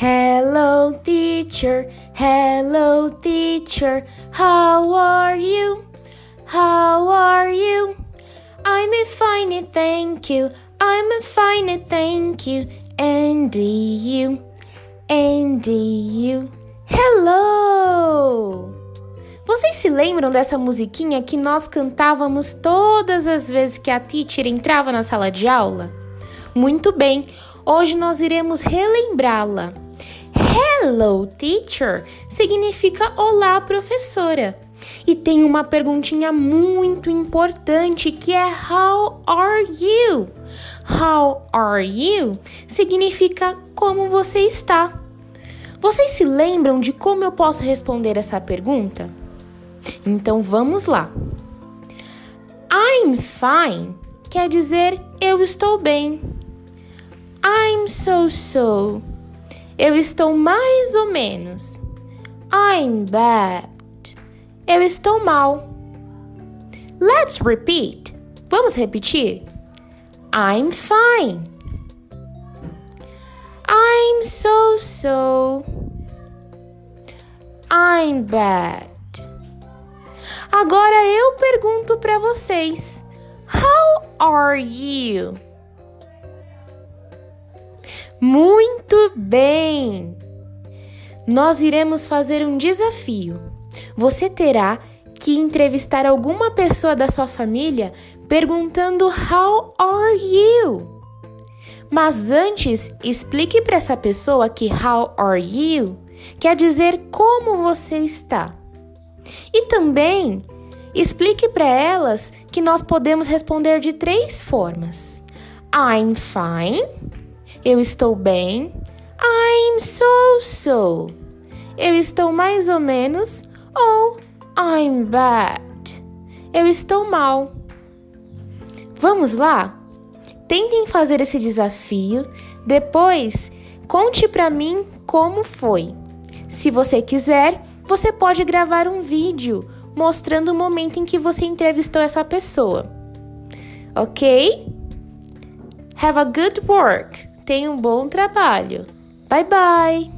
Hello, teacher. Hello, teacher. How are you? How are you? I'm fine, thank you. I'm fine, thank you. And you? And you? Hello! Vocês se lembram dessa musiquinha que nós cantávamos todas as vezes que a teacher entrava na sala de aula? Muito bem, hoje nós iremos relembrá-la. Hello, teacher significa olá, professora. E tem uma perguntinha muito importante que é How are you? How are you significa como você está. Vocês se lembram de como eu posso responder essa pergunta? Então vamos lá. I'm fine quer dizer eu estou bem. I'm so so. Eu estou mais ou menos. I'm bad. Eu estou mal. Let's repeat. Vamos repetir. I'm fine. I'm so so. I'm bad. Agora eu pergunto para vocês: How are you? Muito bem! Nós iremos fazer um desafio. Você terá que entrevistar alguma pessoa da sua família perguntando How are you? Mas antes, explique para essa pessoa que How are you quer dizer como você está. E também explique para elas que nós podemos responder de três formas: I'm fine, eu estou bem, I'm so so, eu estou mais ou menos, ou I'm bad, eu estou mal. Vamos lá? Tentem fazer esse desafio, depois conte para mim como foi. Se você quiser, você pode gravar um vídeo mostrando o momento em que você entrevistou essa pessoa. Ok? Have a good work. Tenha um bom trabalho. Bye bye!